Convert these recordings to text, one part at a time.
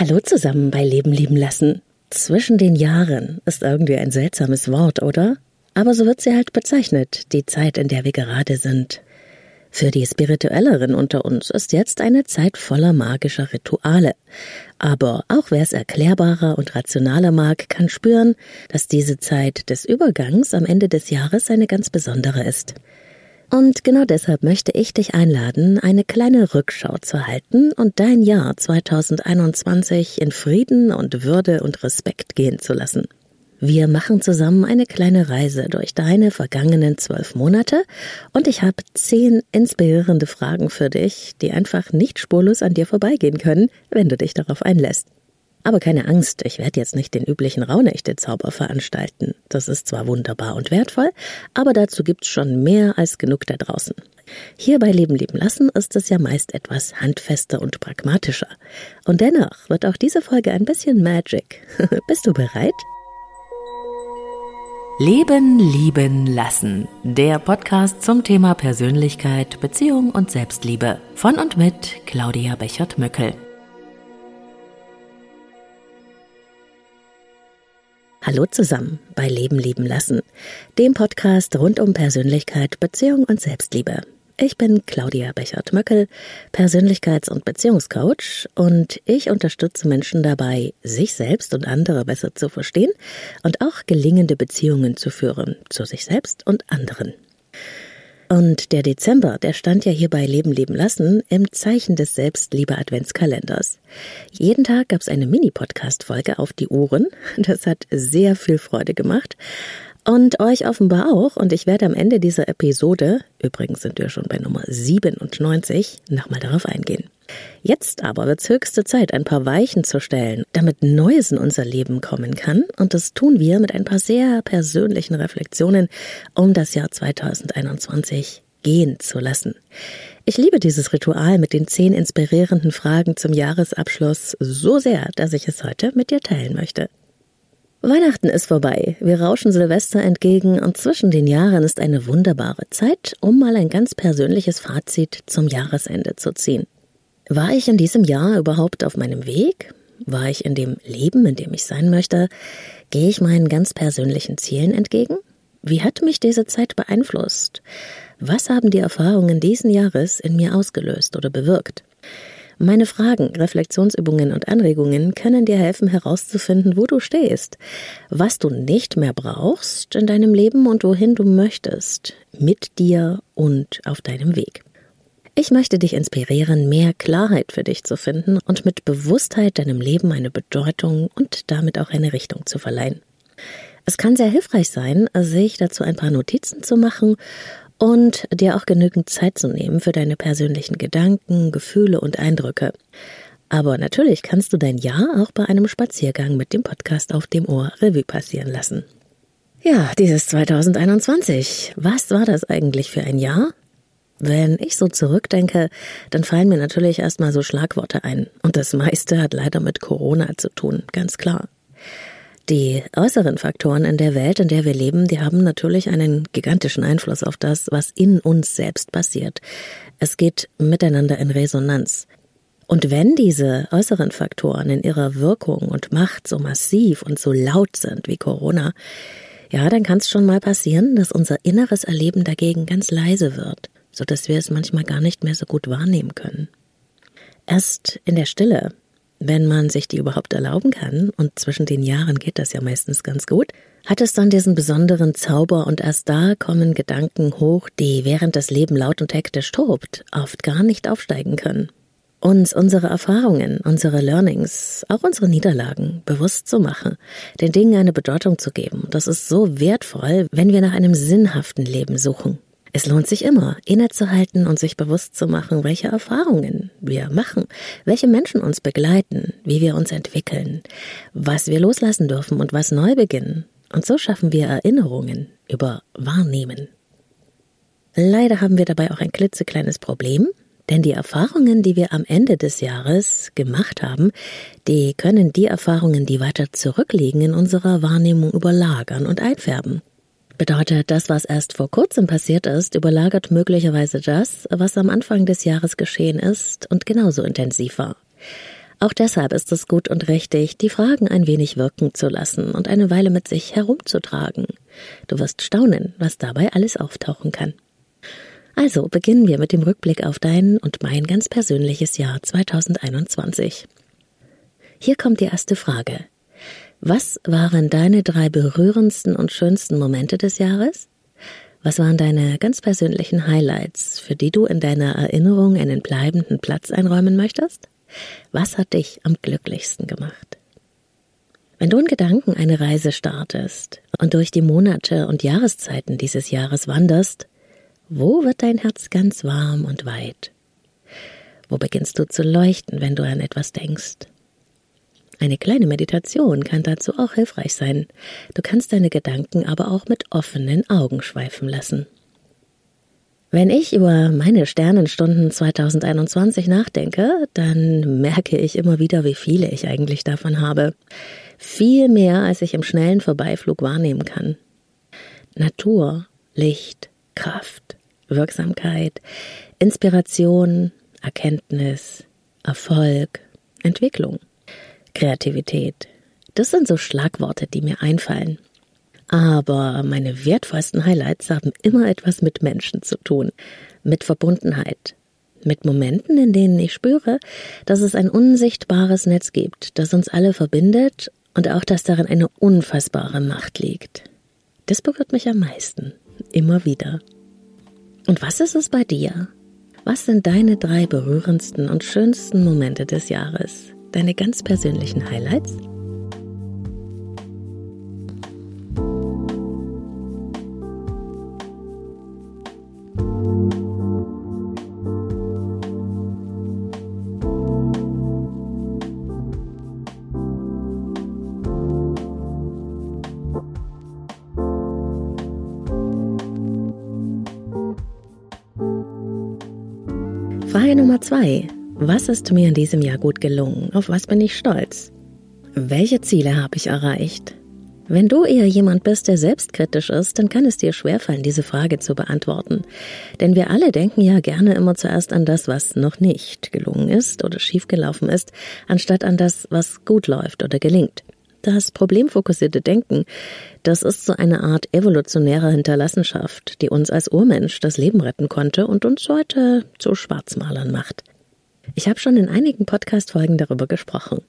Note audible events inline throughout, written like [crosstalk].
Hallo zusammen bei Leben lieben lassen. Zwischen den Jahren ist irgendwie ein seltsames Wort, oder? Aber so wird sie halt bezeichnet, die Zeit, in der wir gerade sind. Für die Spirituelleren unter uns ist jetzt eine Zeit voller magischer Rituale. Aber auch wer es erklärbarer und rationaler mag, kann spüren, dass diese Zeit des Übergangs am Ende des Jahres eine ganz besondere ist. Und genau deshalb möchte ich dich einladen, eine kleine Rückschau zu halten und dein Jahr 2021 in Frieden und Würde und Respekt gehen zu lassen. Wir machen zusammen eine kleine Reise durch deine vergangenen zwölf Monate und ich habe zehn inspirierende Fragen für dich, die einfach nicht spurlos an dir vorbeigehen können, wenn du dich darauf einlässt. Aber keine Angst, ich werde jetzt nicht den üblichen Rauhnächte-Zauber veranstalten. Das ist zwar wunderbar und wertvoll, aber dazu gibt's schon mehr als genug da draußen. Hier bei Leben leben lassen ist es ja meist etwas handfester und pragmatischer. Und dennoch wird auch diese Folge ein bisschen Magic. [laughs] Bist du bereit? Leben lieben lassen. Der Podcast zum Thema Persönlichkeit, Beziehung und Selbstliebe. Von und mit Claudia Bechert-Möckel. Hallo zusammen bei Leben lieben lassen, dem Podcast rund um Persönlichkeit, Beziehung und Selbstliebe. Ich bin Claudia Bechert-Möckel, Persönlichkeits- und Beziehungscoach und ich unterstütze Menschen dabei, sich selbst und andere besser zu verstehen und auch gelingende Beziehungen zu führen zu sich selbst und anderen. Und der Dezember, der stand ja hier bei Leben leben lassen im Zeichen des Selbstliebe-Adventskalenders. Jeden Tag gab es eine Mini-Podcast-Folge auf die Ohren. Das hat sehr viel Freude gemacht. Und euch offenbar auch. Und ich werde am Ende dieser Episode, übrigens sind wir schon bei Nummer 97, nochmal darauf eingehen. Jetzt aber wird es höchste Zeit, ein paar Weichen zu stellen, damit Neues in unser Leben kommen kann. Und das tun wir mit ein paar sehr persönlichen Reflexionen, um das Jahr 2021 gehen zu lassen. Ich liebe dieses Ritual mit den zehn inspirierenden Fragen zum Jahresabschluss so sehr, dass ich es heute mit dir teilen möchte. Weihnachten ist vorbei, wir rauschen Silvester entgegen und zwischen den Jahren ist eine wunderbare Zeit, um mal ein ganz persönliches Fazit zum Jahresende zu ziehen. War ich in diesem Jahr überhaupt auf meinem Weg? War ich in dem Leben, in dem ich sein möchte? Gehe ich meinen ganz persönlichen Zielen entgegen? Wie hat mich diese Zeit beeinflusst? Was haben die Erfahrungen diesen Jahres in mir ausgelöst oder bewirkt? Meine Fragen, Reflexionsübungen und Anregungen können dir helfen herauszufinden, wo du stehst, was du nicht mehr brauchst in deinem Leben und wohin du möchtest, mit dir und auf deinem Weg. Ich möchte dich inspirieren, mehr Klarheit für dich zu finden und mit Bewusstheit deinem Leben eine Bedeutung und damit auch eine Richtung zu verleihen. Es kann sehr hilfreich sein, sich dazu ein paar Notizen zu machen und dir auch genügend Zeit zu nehmen für deine persönlichen Gedanken, Gefühle und Eindrücke. Aber natürlich kannst du dein Jahr auch bei einem Spaziergang mit dem Podcast auf dem Ohr Revue passieren lassen. Ja, dieses 2021. Was war das eigentlich für ein Jahr? Wenn ich so zurückdenke, dann fallen mir natürlich erstmal so Schlagworte ein. Und das meiste hat leider mit Corona zu tun, ganz klar. Die äußeren Faktoren in der Welt, in der wir leben, die haben natürlich einen gigantischen Einfluss auf das, was in uns selbst passiert. Es geht miteinander in Resonanz. Und wenn diese äußeren Faktoren in ihrer Wirkung und Macht so massiv und so laut sind wie Corona, ja, dann kann es schon mal passieren, dass unser inneres Erleben dagegen ganz leise wird so dass wir es manchmal gar nicht mehr so gut wahrnehmen können. Erst in der Stille, wenn man sich die überhaupt erlauben kann, und zwischen den Jahren geht das ja meistens ganz gut, hat es dann diesen besonderen Zauber und erst da kommen Gedanken hoch, die während das Leben laut und hektisch tobt, oft gar nicht aufsteigen können. Uns unsere Erfahrungen, unsere Learnings, auch unsere Niederlagen bewusst zu machen, den Dingen eine Bedeutung zu geben, das ist so wertvoll, wenn wir nach einem sinnhaften Leben suchen. Es lohnt sich immer, innezuhalten und sich bewusst zu machen, welche Erfahrungen wir machen, welche Menschen uns begleiten, wie wir uns entwickeln, was wir loslassen dürfen und was neu beginnen. Und so schaffen wir Erinnerungen über Wahrnehmen. Leider haben wir dabei auch ein klitzekleines Problem, denn die Erfahrungen, die wir am Ende des Jahres gemacht haben, die können die Erfahrungen, die weiter zurückliegen, in unserer Wahrnehmung überlagern und einfärben. Bedeutet, das, was erst vor kurzem passiert ist, überlagert möglicherweise das, was am Anfang des Jahres geschehen ist und genauso intensiv war. Auch deshalb ist es gut und richtig, die Fragen ein wenig wirken zu lassen und eine Weile mit sich herumzutragen. Du wirst staunen, was dabei alles auftauchen kann. Also beginnen wir mit dem Rückblick auf dein und mein ganz persönliches Jahr 2021. Hier kommt die erste Frage. Was waren deine drei berührendsten und schönsten Momente des Jahres? Was waren deine ganz persönlichen Highlights, für die du in deiner Erinnerung einen bleibenden Platz einräumen möchtest? Was hat dich am glücklichsten gemacht? Wenn du in Gedanken eine Reise startest und durch die Monate und Jahreszeiten dieses Jahres wanderst, wo wird dein Herz ganz warm und weit? Wo beginnst du zu leuchten, wenn du an etwas denkst? Eine kleine Meditation kann dazu auch hilfreich sein. Du kannst deine Gedanken aber auch mit offenen Augen schweifen lassen. Wenn ich über meine Sternenstunden 2021 nachdenke, dann merke ich immer wieder, wie viele ich eigentlich davon habe. Viel mehr, als ich im schnellen Vorbeiflug wahrnehmen kann. Natur, Licht, Kraft, Wirksamkeit, Inspiration, Erkenntnis, Erfolg, Entwicklung. Kreativität. Das sind so Schlagworte, die mir einfallen. Aber meine wertvollsten Highlights haben immer etwas mit Menschen zu tun, mit Verbundenheit, mit Momenten, in denen ich spüre, dass es ein unsichtbares Netz gibt, das uns alle verbindet und auch, dass darin eine unfassbare Macht liegt. Das berührt mich am meisten, immer wieder. Und was ist es bei dir? Was sind deine drei berührendsten und schönsten Momente des Jahres? Deine ganz persönlichen Highlights? Frage Nummer zwei. Was ist mir in diesem Jahr gut gelungen? Auf was bin ich stolz? Welche Ziele habe ich erreicht? Wenn du eher jemand bist, der selbstkritisch ist, dann kann es dir schwerfallen, diese Frage zu beantworten. Denn wir alle denken ja gerne immer zuerst an das, was noch nicht gelungen ist oder schiefgelaufen ist, anstatt an das, was gut läuft oder gelingt. Das problemfokussierte Denken, das ist so eine Art evolutionärer Hinterlassenschaft, die uns als Urmensch das Leben retten konnte und uns heute zu Schwarzmalern macht. Ich habe schon in einigen Podcast-Folgen darüber gesprochen.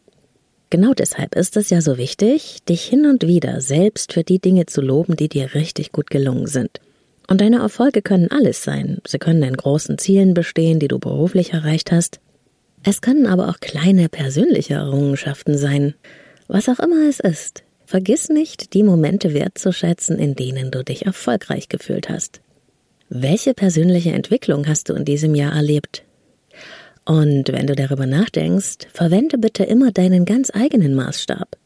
Genau deshalb ist es ja so wichtig, dich hin und wieder selbst für die Dinge zu loben, die dir richtig gut gelungen sind. Und deine Erfolge können alles sein. Sie können in großen Zielen bestehen, die du beruflich erreicht hast. Es können aber auch kleine persönliche Errungenschaften sein. Was auch immer es ist. Vergiss nicht, die Momente wertzuschätzen, in denen du dich erfolgreich gefühlt hast. Welche persönliche Entwicklung hast du in diesem Jahr erlebt? Und wenn du darüber nachdenkst, verwende bitte immer deinen ganz eigenen Maßstab.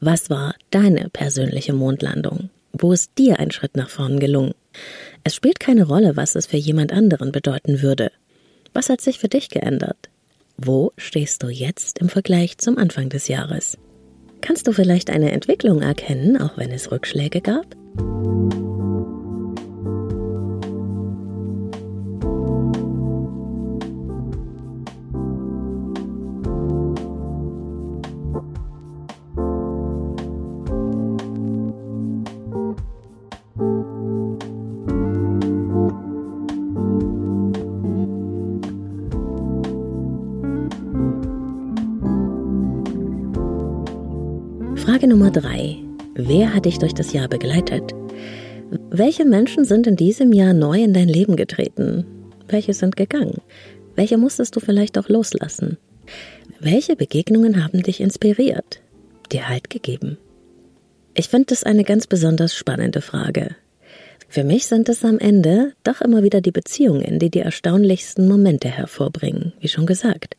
Was war deine persönliche Mondlandung? Wo ist dir ein Schritt nach vorn gelungen? Es spielt keine Rolle, was es für jemand anderen bedeuten würde. Was hat sich für dich geändert? Wo stehst du jetzt im Vergleich zum Anfang des Jahres? Kannst du vielleicht eine Entwicklung erkennen, auch wenn es Rückschläge gab? Frage Nummer drei. Wer hat dich durch das Jahr begleitet? Welche Menschen sind in diesem Jahr neu in dein Leben getreten? Welche sind gegangen? Welche musstest du vielleicht auch loslassen? Welche Begegnungen haben dich inspiriert, dir Halt gegeben? Ich finde das eine ganz besonders spannende Frage. Für mich sind es am Ende doch immer wieder die Beziehungen, die die erstaunlichsten Momente hervorbringen, wie schon gesagt.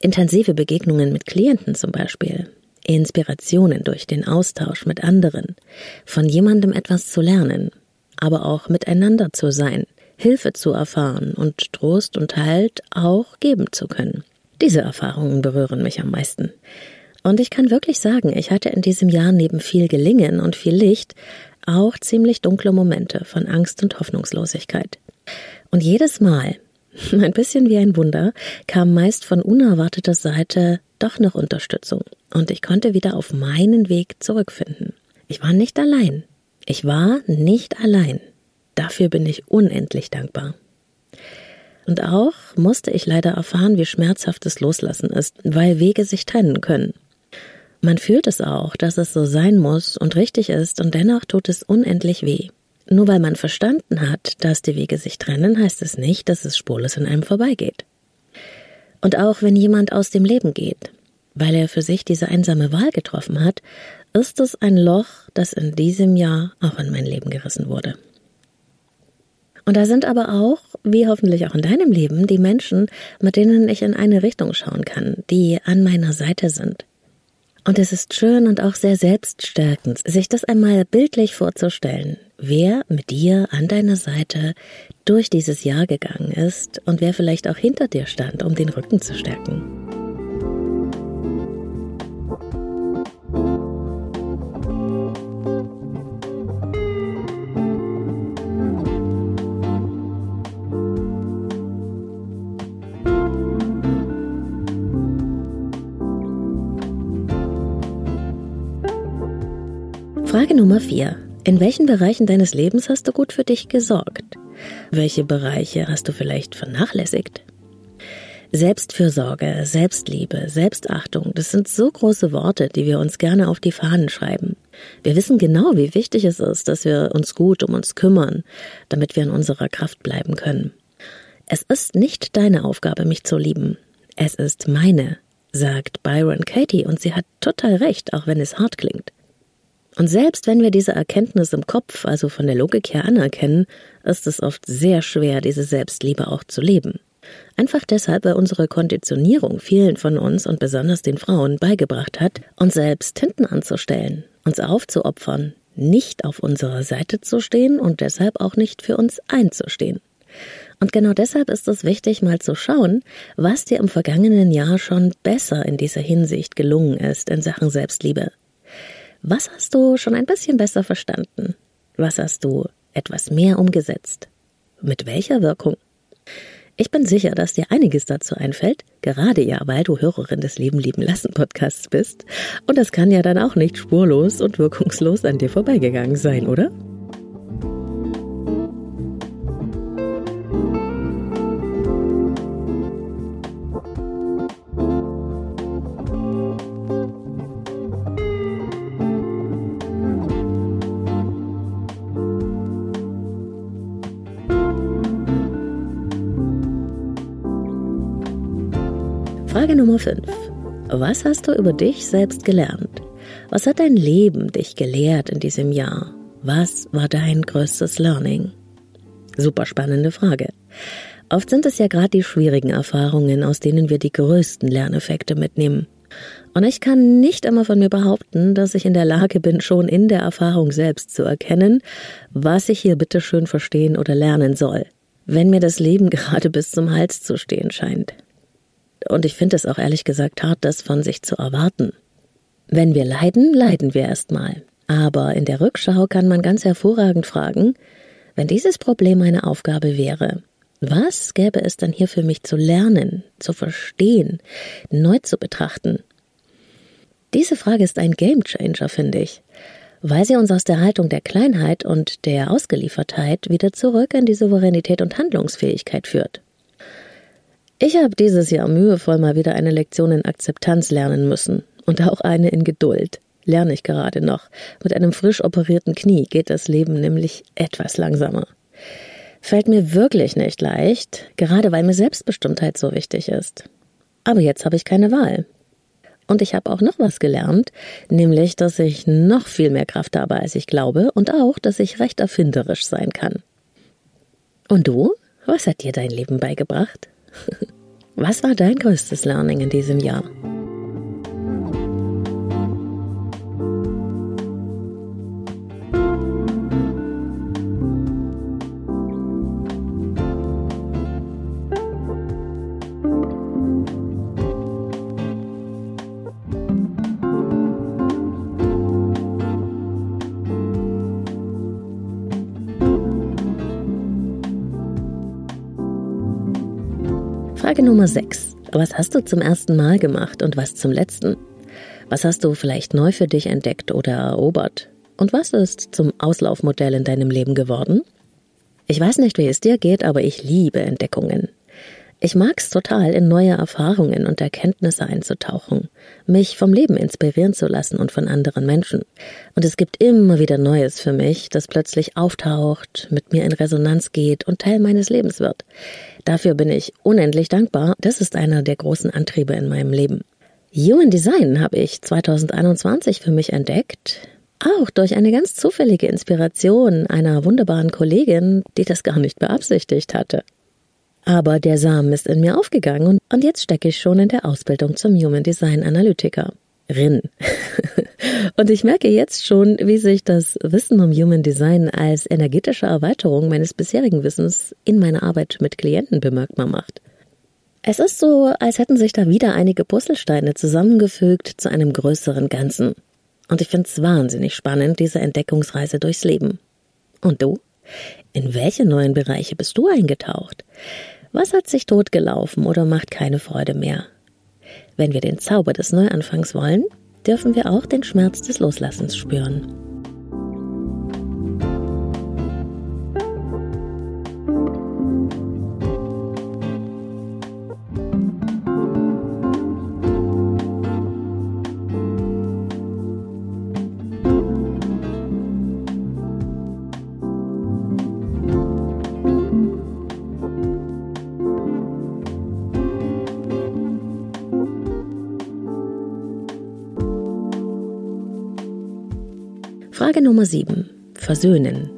Intensive Begegnungen mit Klienten zum Beispiel, Inspirationen durch den Austausch mit anderen, von jemandem etwas zu lernen, aber auch miteinander zu sein, Hilfe zu erfahren und Trost und Halt auch geben zu können. Diese Erfahrungen berühren mich am meisten. Und ich kann wirklich sagen, ich hatte in diesem Jahr neben viel Gelingen und viel Licht auch ziemlich dunkle Momente von Angst und Hoffnungslosigkeit. Und jedes Mal, [laughs] ein bisschen wie ein Wunder, kam meist von unerwarteter Seite doch noch Unterstützung und ich konnte wieder auf meinen Weg zurückfinden. Ich war nicht allein. Ich war nicht allein. Dafür bin ich unendlich dankbar. Und auch musste ich leider erfahren, wie schmerzhaft das Loslassen ist, weil Wege sich trennen können. Man fühlt es auch, dass es so sein muss und richtig ist, und dennoch tut es unendlich weh. Nur weil man verstanden hat, dass die Wege sich trennen, heißt es nicht, dass es spurlos an einem vorbeigeht. Und auch wenn jemand aus dem Leben geht, weil er für sich diese einsame Wahl getroffen hat, ist es ein Loch, das in diesem Jahr auch in mein Leben gerissen wurde. Und da sind aber auch, wie hoffentlich auch in deinem Leben, die Menschen, mit denen ich in eine Richtung schauen kann, die an meiner Seite sind. Und es ist schön und auch sehr selbststärkend, sich das einmal bildlich vorzustellen, wer mit dir an deiner Seite durch dieses Jahr gegangen ist und wer vielleicht auch hinter dir stand, um den Rücken zu stärken. Frage Nummer 4. In welchen Bereichen deines Lebens hast du gut für dich gesorgt? Welche Bereiche hast du vielleicht vernachlässigt? Selbstfürsorge, Selbstliebe, Selbstachtung, das sind so große Worte, die wir uns gerne auf die Fahnen schreiben. Wir wissen genau, wie wichtig es ist, dass wir uns gut um uns kümmern, damit wir in unserer Kraft bleiben können. Es ist nicht deine Aufgabe, mich zu lieben. Es ist meine, sagt Byron Katie, und sie hat total recht, auch wenn es hart klingt. Und selbst wenn wir diese Erkenntnis im Kopf, also von der Logik her anerkennen, ist es oft sehr schwer, diese Selbstliebe auch zu leben. Einfach deshalb, weil unsere Konditionierung vielen von uns und besonders den Frauen beigebracht hat, uns selbst hinten anzustellen, uns aufzuopfern, nicht auf unserer Seite zu stehen und deshalb auch nicht für uns einzustehen. Und genau deshalb ist es wichtig, mal zu schauen, was dir im vergangenen Jahr schon besser in dieser Hinsicht gelungen ist in Sachen Selbstliebe. Was hast du schon ein bisschen besser verstanden? Was hast du etwas mehr umgesetzt? Mit welcher Wirkung? Ich bin sicher, dass dir einiges dazu einfällt, gerade ja, weil du Hörerin des Leben lieben lassen Podcasts bist. Und das kann ja dann auch nicht spurlos und wirkungslos an dir vorbeigegangen sein, oder? Nummer 5. Was hast du über dich selbst gelernt? Was hat dein Leben dich gelehrt in diesem Jahr? Was war dein größtes Learning? Super spannende Frage. Oft sind es ja gerade die schwierigen Erfahrungen, aus denen wir die größten Lerneffekte mitnehmen. Und ich kann nicht immer von mir behaupten, dass ich in der Lage bin, schon in der Erfahrung selbst zu erkennen, was ich hier bitteschön verstehen oder lernen soll, wenn mir das Leben [laughs] gerade bis zum Hals zu stehen scheint. Und ich finde es auch ehrlich gesagt hart, das von sich zu erwarten. Wenn wir leiden, leiden wir erstmal. Aber in der Rückschau kann man ganz hervorragend fragen, wenn dieses Problem eine Aufgabe wäre, was gäbe es dann hier für mich zu lernen, zu verstehen, neu zu betrachten? Diese Frage ist ein Gamechanger, finde ich, weil sie uns aus der Haltung der Kleinheit und der Ausgeliefertheit wieder zurück in die Souveränität und Handlungsfähigkeit führt. Ich habe dieses Jahr mühevoll mal wieder eine Lektion in Akzeptanz lernen müssen und auch eine in Geduld. Lerne ich gerade noch. Mit einem frisch operierten Knie geht das Leben nämlich etwas langsamer. Fällt mir wirklich nicht leicht, gerade weil mir Selbstbestimmtheit so wichtig ist. Aber jetzt habe ich keine Wahl. Und ich habe auch noch was gelernt, nämlich, dass ich noch viel mehr Kraft habe, als ich glaube, und auch, dass ich recht erfinderisch sein kann. Und du? Was hat dir dein Leben beigebracht? Was war dein größtes Learning in diesem Jahr? Frage Nummer 6. Was hast du zum ersten Mal gemacht und was zum letzten? Was hast du vielleicht neu für dich entdeckt oder erobert? Und was ist zum Auslaufmodell in deinem Leben geworden? Ich weiß nicht, wie es dir geht, aber ich liebe Entdeckungen. Ich mag's total, in neue Erfahrungen und Erkenntnisse einzutauchen, mich vom Leben inspirieren zu lassen und von anderen Menschen. Und es gibt immer wieder Neues für mich, das plötzlich auftaucht, mit mir in Resonanz geht und Teil meines Lebens wird. Dafür bin ich unendlich dankbar. Das ist einer der großen Antriebe in meinem Leben. Human Design habe ich 2021 für mich entdeckt. Auch durch eine ganz zufällige Inspiration einer wunderbaren Kollegin, die das gar nicht beabsichtigt hatte. Aber der Samen ist in mir aufgegangen und jetzt stecke ich schon in der Ausbildung zum Human Design Analytiker. Rin. [laughs] und ich merke jetzt schon, wie sich das Wissen um Human Design als energetische Erweiterung meines bisherigen Wissens in meiner Arbeit mit Klienten bemerkbar macht. Es ist so, als hätten sich da wieder einige Puzzlesteine zusammengefügt zu einem größeren Ganzen. Und ich finde es wahnsinnig spannend, diese Entdeckungsreise durchs Leben. Und du? In welche neuen Bereiche bist du eingetaucht? Was hat sich totgelaufen oder macht keine Freude mehr? Wenn wir den Zauber des Neuanfangs wollen, dürfen wir auch den Schmerz des Loslassens spüren. Frage Nummer 7. Versöhnen.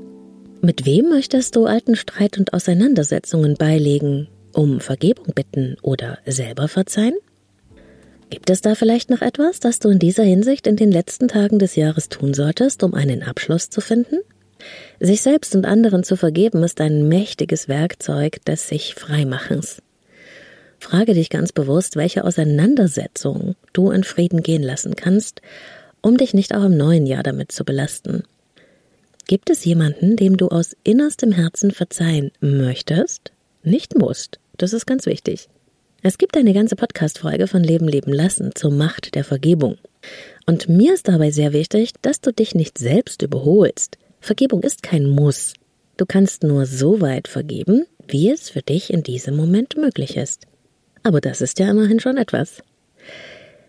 Mit wem möchtest du alten Streit und Auseinandersetzungen beilegen, um Vergebung bitten oder selber verzeihen? Gibt es da vielleicht noch etwas, das du in dieser Hinsicht in den letzten Tagen des Jahres tun solltest, um einen Abschluss zu finden? Sich selbst und anderen zu vergeben ist ein mächtiges Werkzeug des sich Freimachens. Frage dich ganz bewusst, welche Auseinandersetzung du in Frieden gehen lassen kannst um dich nicht auch im neuen Jahr damit zu belasten. Gibt es jemanden, dem du aus innerstem Herzen verzeihen möchtest? Nicht musst. Das ist ganz wichtig. Es gibt eine ganze Podcast-Folge von Leben leben lassen zur Macht der Vergebung. Und mir ist dabei sehr wichtig, dass du dich nicht selbst überholst. Vergebung ist kein Muss. Du kannst nur so weit vergeben, wie es für dich in diesem Moment möglich ist. Aber das ist ja immerhin schon etwas.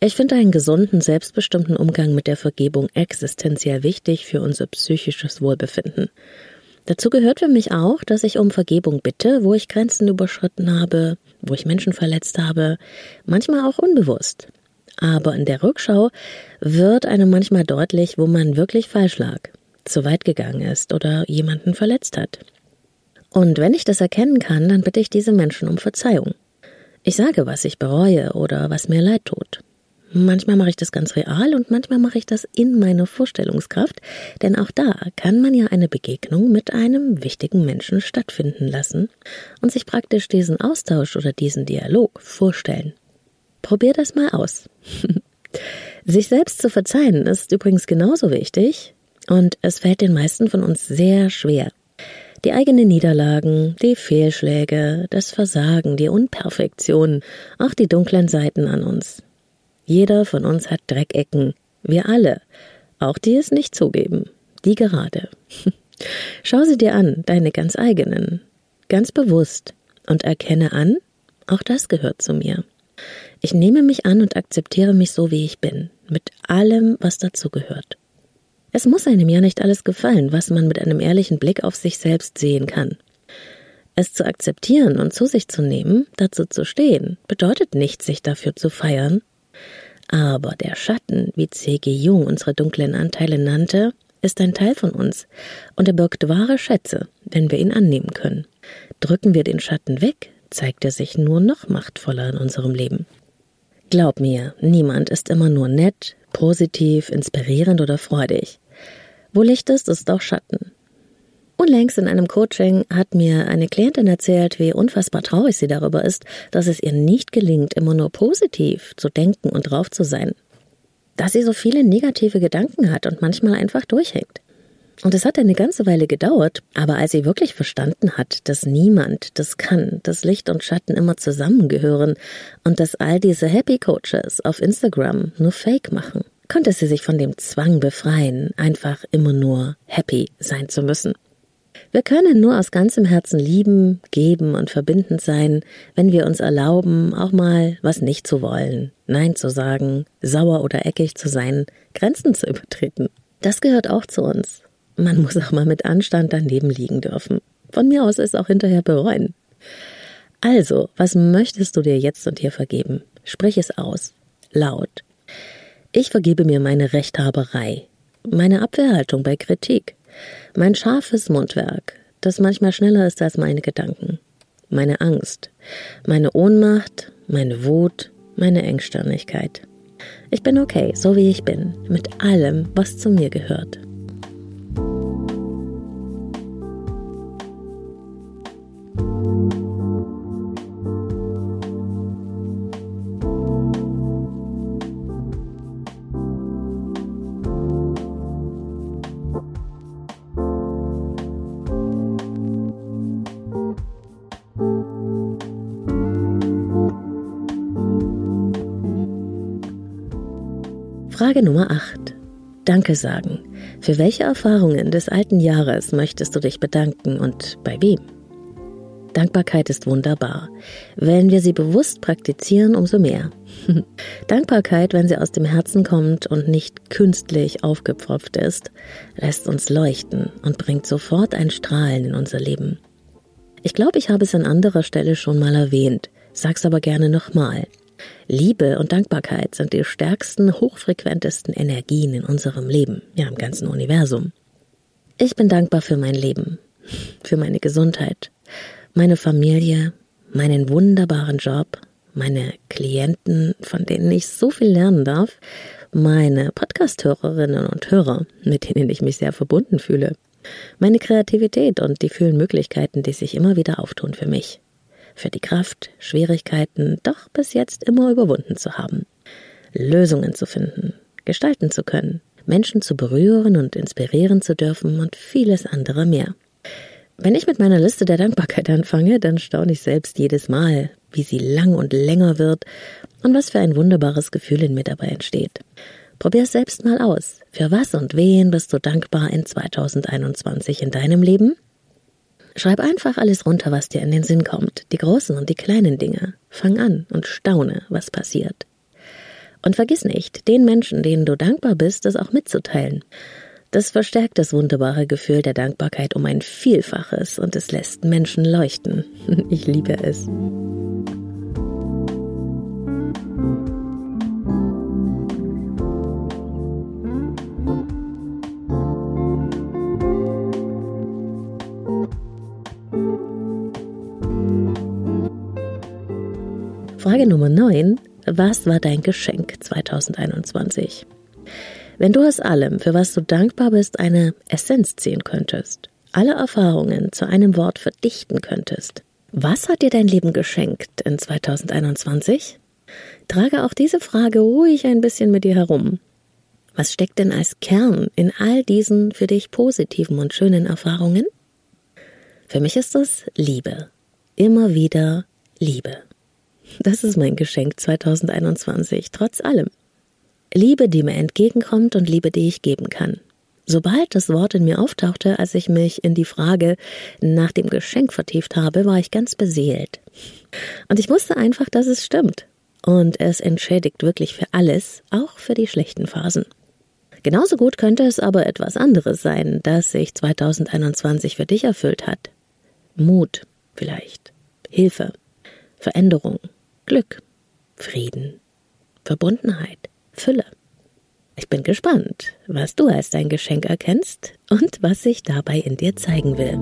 Ich finde einen gesunden, selbstbestimmten Umgang mit der Vergebung existenziell wichtig für unser psychisches Wohlbefinden. Dazu gehört für mich auch, dass ich um Vergebung bitte, wo ich Grenzen überschritten habe, wo ich Menschen verletzt habe, manchmal auch unbewusst. Aber in der Rückschau wird einem manchmal deutlich, wo man wirklich falsch lag, zu weit gegangen ist oder jemanden verletzt hat. Und wenn ich das erkennen kann, dann bitte ich diese Menschen um Verzeihung. Ich sage, was ich bereue oder was mir leid tut. Manchmal mache ich das ganz real und manchmal mache ich das in meiner Vorstellungskraft, denn auch da kann man ja eine Begegnung mit einem wichtigen Menschen stattfinden lassen und sich praktisch diesen Austausch oder diesen Dialog vorstellen. Probier das mal aus. [laughs] sich selbst zu verzeihen ist übrigens genauso wichtig und es fällt den meisten von uns sehr schwer. Die eigenen Niederlagen, die Fehlschläge, das Versagen, die Unperfektion, auch die dunklen Seiten an uns, jeder von uns hat Dreckecken. Wir alle. Auch die es nicht zugeben. Die gerade. [laughs] Schau sie dir an, deine ganz eigenen. Ganz bewusst. Und erkenne an, auch das gehört zu mir. Ich nehme mich an und akzeptiere mich so, wie ich bin. Mit allem, was dazu gehört. Es muss einem ja nicht alles gefallen, was man mit einem ehrlichen Blick auf sich selbst sehen kann. Es zu akzeptieren und zu sich zu nehmen, dazu zu stehen, bedeutet nicht, sich dafür zu feiern, aber der Schatten, wie C.G. Jung unsere dunklen Anteile nannte, ist ein Teil von uns und er birgt wahre Schätze, wenn wir ihn annehmen können. Drücken wir den Schatten weg, zeigt er sich nur noch machtvoller in unserem Leben. Glaub mir, niemand ist immer nur nett, positiv, inspirierend oder freudig. Wo Licht ist, ist auch Schatten. Unlängst in einem Coaching hat mir eine Klientin erzählt, wie unfassbar traurig sie darüber ist, dass es ihr nicht gelingt, immer nur positiv zu denken und drauf zu sein. Dass sie so viele negative Gedanken hat und manchmal einfach durchhängt. Und es hat eine ganze Weile gedauert, aber als sie wirklich verstanden hat, dass niemand das kann, dass Licht und Schatten immer zusammengehören und dass all diese Happy Coaches auf Instagram nur Fake machen, konnte sie sich von dem Zwang befreien, einfach immer nur happy sein zu müssen. Wir können nur aus ganzem Herzen lieben, geben und verbindend sein, wenn wir uns erlauben, auch mal was nicht zu wollen, Nein zu sagen, sauer oder eckig zu sein, Grenzen zu übertreten. Das gehört auch zu uns. Man muss auch mal mit Anstand daneben liegen dürfen. Von mir aus ist auch hinterher bereuen. Also, was möchtest du dir jetzt und hier vergeben? Sprich es aus. Laut. Ich vergebe mir meine Rechthaberei, meine Abwehrhaltung bei Kritik, mein scharfes Mundwerk, das manchmal schneller ist als meine Gedanken, meine Angst, meine Ohnmacht, meine Wut, meine Engstirnigkeit. Ich bin okay, so wie ich bin, mit allem, was zu mir gehört. Frage Nummer 8. Danke sagen. Für welche Erfahrungen des alten Jahres möchtest du dich bedanken und bei wem? Dankbarkeit ist wunderbar. Wenn wir sie bewusst praktizieren, umso mehr. [laughs] Dankbarkeit, wenn sie aus dem Herzen kommt und nicht künstlich aufgepfropft ist, lässt uns leuchten und bringt sofort ein Strahlen in unser Leben. Ich glaube, ich habe es an anderer Stelle schon mal erwähnt, sag's aber gerne nochmal. Liebe und Dankbarkeit sind die stärksten, hochfrequentesten Energien in unserem Leben, ja im ganzen Universum. Ich bin dankbar für mein Leben, für meine Gesundheit, meine Familie, meinen wunderbaren Job, meine Klienten, von denen ich so viel lernen darf, meine Podcast-Hörerinnen und Hörer, mit denen ich mich sehr verbunden fühle, meine Kreativität und die vielen Möglichkeiten, die sich immer wieder auftun für mich für die Kraft, Schwierigkeiten doch bis jetzt immer überwunden zu haben, Lösungen zu finden, gestalten zu können, Menschen zu berühren und inspirieren zu dürfen und vieles andere mehr. Wenn ich mit meiner Liste der Dankbarkeit anfange, dann staune ich selbst jedes Mal, wie sie lang und länger wird und was für ein wunderbares Gefühl in mir dabei entsteht. Probier es selbst mal aus. Für was und wen bist du dankbar in 2021 in deinem Leben? Schreib einfach alles runter, was dir in den Sinn kommt, die großen und die kleinen Dinge. Fang an und staune, was passiert. Und vergiss nicht, den Menschen, denen du dankbar bist, das auch mitzuteilen. Das verstärkt das wunderbare Gefühl der Dankbarkeit um ein Vielfaches und es lässt Menschen leuchten. [laughs] Ich liebe es. Frage Nummer 9. Was war dein Geschenk 2021? Wenn du aus allem, für was du dankbar bist, eine Essenz ziehen könntest, alle Erfahrungen zu einem Wort verdichten könntest, was hat dir dein Leben geschenkt in 2021? Trage auch diese Frage ruhig ein bisschen mit dir herum. Was steckt denn als Kern in all diesen für dich positiven und schönen Erfahrungen? Für mich ist es Liebe. Immer wieder Liebe. Das ist mein Geschenk 2021, trotz allem. Liebe, die mir entgegenkommt und Liebe, die ich geben kann. Sobald das Wort in mir auftauchte, als ich mich in die Frage nach dem Geschenk vertieft habe, war ich ganz beseelt. Und ich wusste einfach, dass es stimmt. Und es entschädigt wirklich für alles, auch für die schlechten Phasen. Genauso gut könnte es aber etwas anderes sein, das sich 2021 für dich erfüllt hat. Mut vielleicht, Hilfe, Veränderung, Glück, Frieden, Verbundenheit, Fülle. Ich bin gespannt, was du als dein Geschenk erkennst und was sich dabei in dir zeigen will.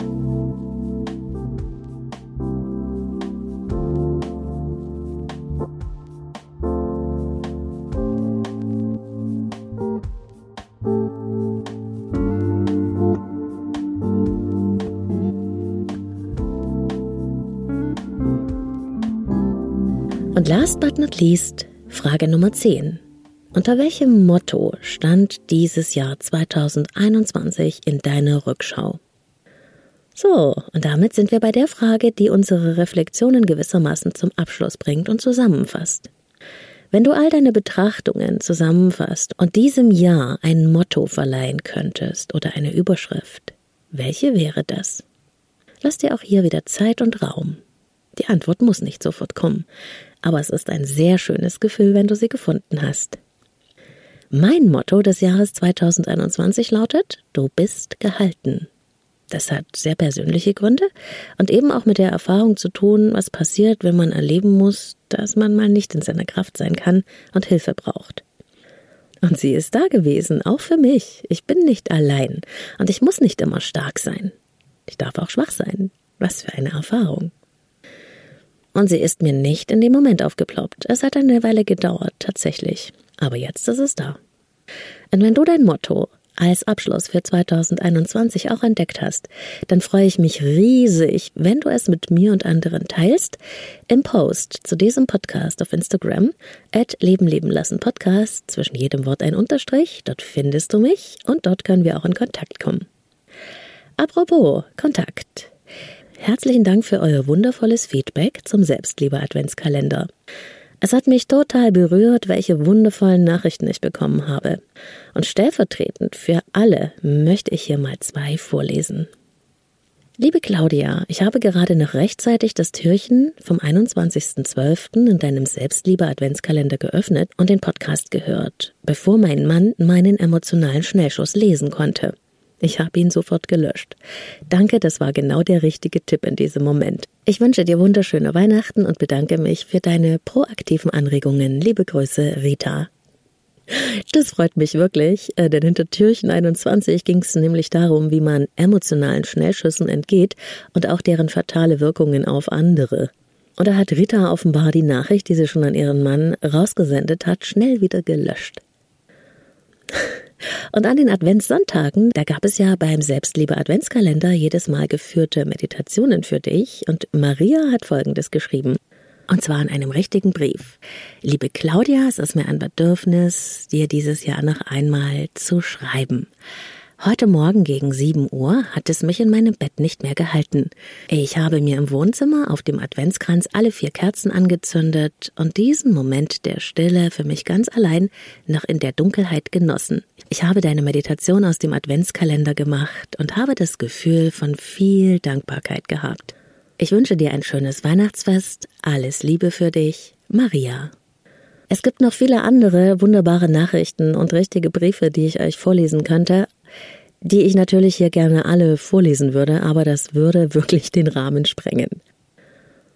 Und last but not least, Frage Nummer 10. Unter welchem Motto stand dieses Jahr 2021 in deiner Rückschau? So, und damit sind wir bei der Frage, die unsere Reflexionen gewissermaßen zum Abschluss bringt und zusammenfasst. Wenn du all deine Betrachtungen zusammenfasst und diesem Jahr ein Motto verleihen könntest oder eine Überschrift, welche wäre das? Lass dir auch hier wieder Zeit und Raum. Die Antwort muss nicht sofort kommen, aber es ist ein sehr schönes Gefühl, wenn du sie gefunden hast. Mein Motto des Jahres 2021 lautet, du bist gehalten. Das hat sehr persönliche Gründe und eben auch mit der Erfahrung zu tun, was passiert, wenn man erleben muss, dass man mal nicht in seiner Kraft sein kann und Hilfe braucht. Und sie ist da gewesen, auch für mich. Ich bin nicht allein und ich muss nicht immer stark sein. Ich darf auch schwach sein. Was für eine Erfahrung. Und sie ist mir nicht in dem Moment aufgeploppt. Es hat eine Weile gedauert, tatsächlich. Aber jetzt ist es da. Und wenn du dein Motto als Abschluss für 2021 auch entdeckt hast, dann freue ich mich riesig, wenn du es mit mir und anderen teilst. Im Post zu diesem Podcast auf Instagram, at Leben leben lassen Podcast, zwischen jedem Wort ein Unterstrich, dort findest du mich und dort können wir auch in Kontakt kommen. Apropos Kontakt. Herzlichen Dank für euer wundervolles Feedback zum Selbstliebe Adventskalender. Es hat mich total berührt, welche wundervollen Nachrichten ich bekommen habe. Und stellvertretend für alle möchte ich hier mal zwei vorlesen. Liebe Claudia, ich habe gerade noch rechtzeitig das Türchen vom 21.12. in deinem Selbstliebe-Adventskalender geöffnet und den Podcast gehört, bevor mein Mann meinen emotionalen Schnellschuss lesen konnte. Ich habe ihn sofort gelöscht. Danke, das war genau der richtige Tipp in diesem Moment. Ich wünsche dir wunderschöne Weihnachten und bedanke mich für deine proaktiven Anregungen. Liebe Grüße, Rita. Das freut mich wirklich, äh, denn hinter Türchen 21 ging es nämlich darum, wie man emotionalen Schnellschüssen entgeht und auch deren fatale Wirkungen auf andere. Und da hat Rita offenbar die Nachricht, die sie schon an ihren Mann rausgesendet hat, schnell wieder gelöscht. Und an den Adventssonntagen, da gab es ja beim Selbstliebe Adventskalender jedes Mal geführte Meditationen für dich und Maria hat Folgendes geschrieben. Und zwar in einem richtigen Brief. Liebe Claudia, es ist mir ein Bedürfnis, dir dieses Jahr noch einmal zu schreiben. Heute Morgen gegen 7 Uhr hat es mich in meinem Bett nicht mehr gehalten. Ich habe mir im Wohnzimmer auf dem Adventskranz alle vier Kerzen angezündet und diesen Moment der Stille für mich ganz allein noch in der Dunkelheit genossen. Ich habe deine Meditation aus dem Adventskalender gemacht und habe das Gefühl von viel Dankbarkeit gehabt. Ich wünsche dir ein schönes Weihnachtsfest, alles Liebe für dich, Maria. Es gibt noch viele andere wunderbare Nachrichten und richtige Briefe, die ich euch vorlesen könnte, die ich natürlich hier gerne alle vorlesen würde, aber das würde wirklich den Rahmen sprengen.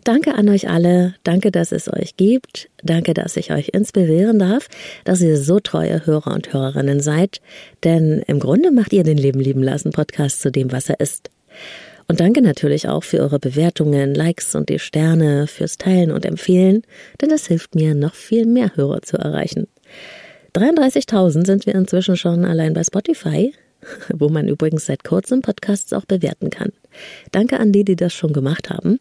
Danke an euch alle, danke, dass es euch gibt, danke, dass ich euch inspirieren darf, dass ihr so treue Hörer und Hörerinnen seid, denn im Grunde macht ihr den Leben lieben lassen Podcast zu dem, was er ist. Und danke natürlich auch für eure Bewertungen, Likes und die Sterne, fürs Teilen und Empfehlen, denn das hilft mir, noch viel mehr Hörer zu erreichen. 33.000 sind wir inzwischen schon allein bei Spotify, [laughs] wo man übrigens seit kurzem Podcasts auch bewerten kann. Danke an die, die das schon gemacht haben.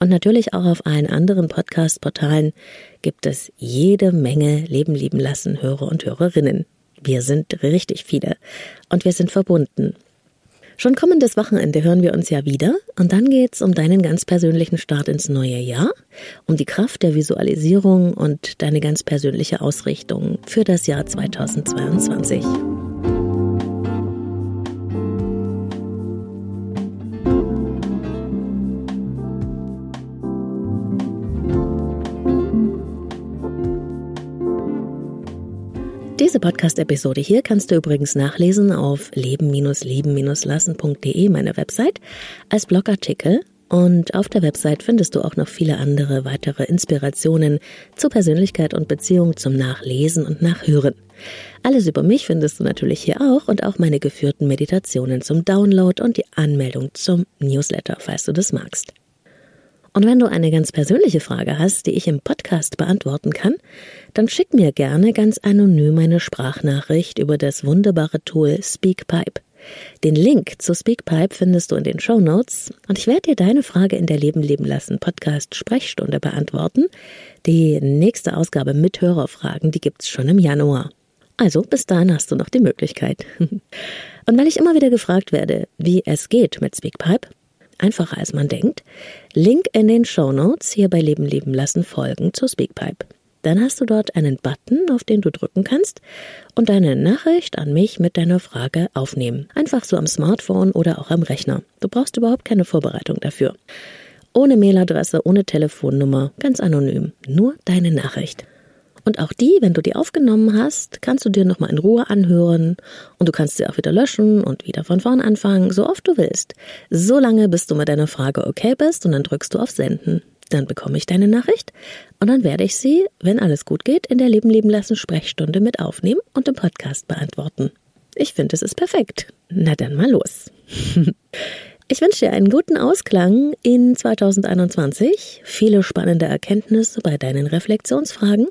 Und natürlich auch auf allen anderen Podcast-Portalen gibt es jede Menge Leben lieben lassen Hörer und Hörerinnen. Wir sind richtig viele und wir sind verbunden. Schon kommendes Wochenende hören wir uns ja wieder und dann geht's um deinen ganz persönlichen Start ins neue Jahr, um die Kraft der Visualisierung und deine ganz persönliche Ausrichtung für das Jahr 2022. Diese Podcast-Episode hier kannst du übrigens nachlesen auf leben-lieben-lassen.de, meine Website, als Blogartikel. Und auf der Website findest du auch noch viele andere weitere Inspirationen zu Persönlichkeit und Beziehung zum Nachlesen und Nachhören. Alles über mich findest du natürlich hier auch und auch meine geführten Meditationen zum Download und die Anmeldung zum Newsletter, falls du das magst. Und wenn du eine ganz persönliche Frage hast, die ich im Podcast beantworten kann, dann schick mir gerne ganz anonym eine Sprachnachricht über das wunderbare Tool SpeakPipe. Den Link zu Speakpipe findest du in den Show Notes und ich werde dir deine Frage in der Leben leben lassen Podcast Sprechstunde beantworten. Die nächste Ausgabe mit Hörerfragen, die gibt's schon im Januar. Also bis dahin hast du noch die Möglichkeit. [laughs] Und weil ich immer wieder gefragt werde, wie es geht mit Speakpipe, einfacher als man denkt, Link in den Show Notes hier bei Leben leben lassen folgen zu Speakpipe. Dann hast du dort einen Button, auf den du drücken kannst und deine Nachricht an mich mit deiner Frage aufnehmen. Einfach so am Smartphone oder auch am Rechner. Du brauchst überhaupt keine Vorbereitung dafür. Ohne Mailadresse, ohne Telefonnummer, ganz anonym. Nur deine Nachricht. Und auch die, wenn du die aufgenommen hast, kannst du dir nochmal in Ruhe anhören und du kannst sie auch wieder löschen und wieder von vorn anfangen, so oft du willst. So lange, bis du mit deiner Frage okay bist und dann drückst du auf Senden. Dann bekomme ich deine Nachricht und dann werde ich sie, wenn alles gut geht, in der Leben leben lassen Sprechstunde mit aufnehmen und im Podcast beantworten. Ich finde, es ist perfekt. Na dann mal los. [laughs] Ich wünsche dir einen guten Ausklang in 2021, viele spannende Erkenntnisse bei deinen Reflexionsfragen.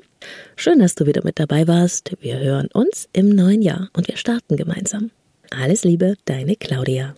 Schön, dass du wieder mit dabei warst. Wir hören uns im neuen Jahr und wir starten gemeinsam. Alles Liebe, deine Claudia.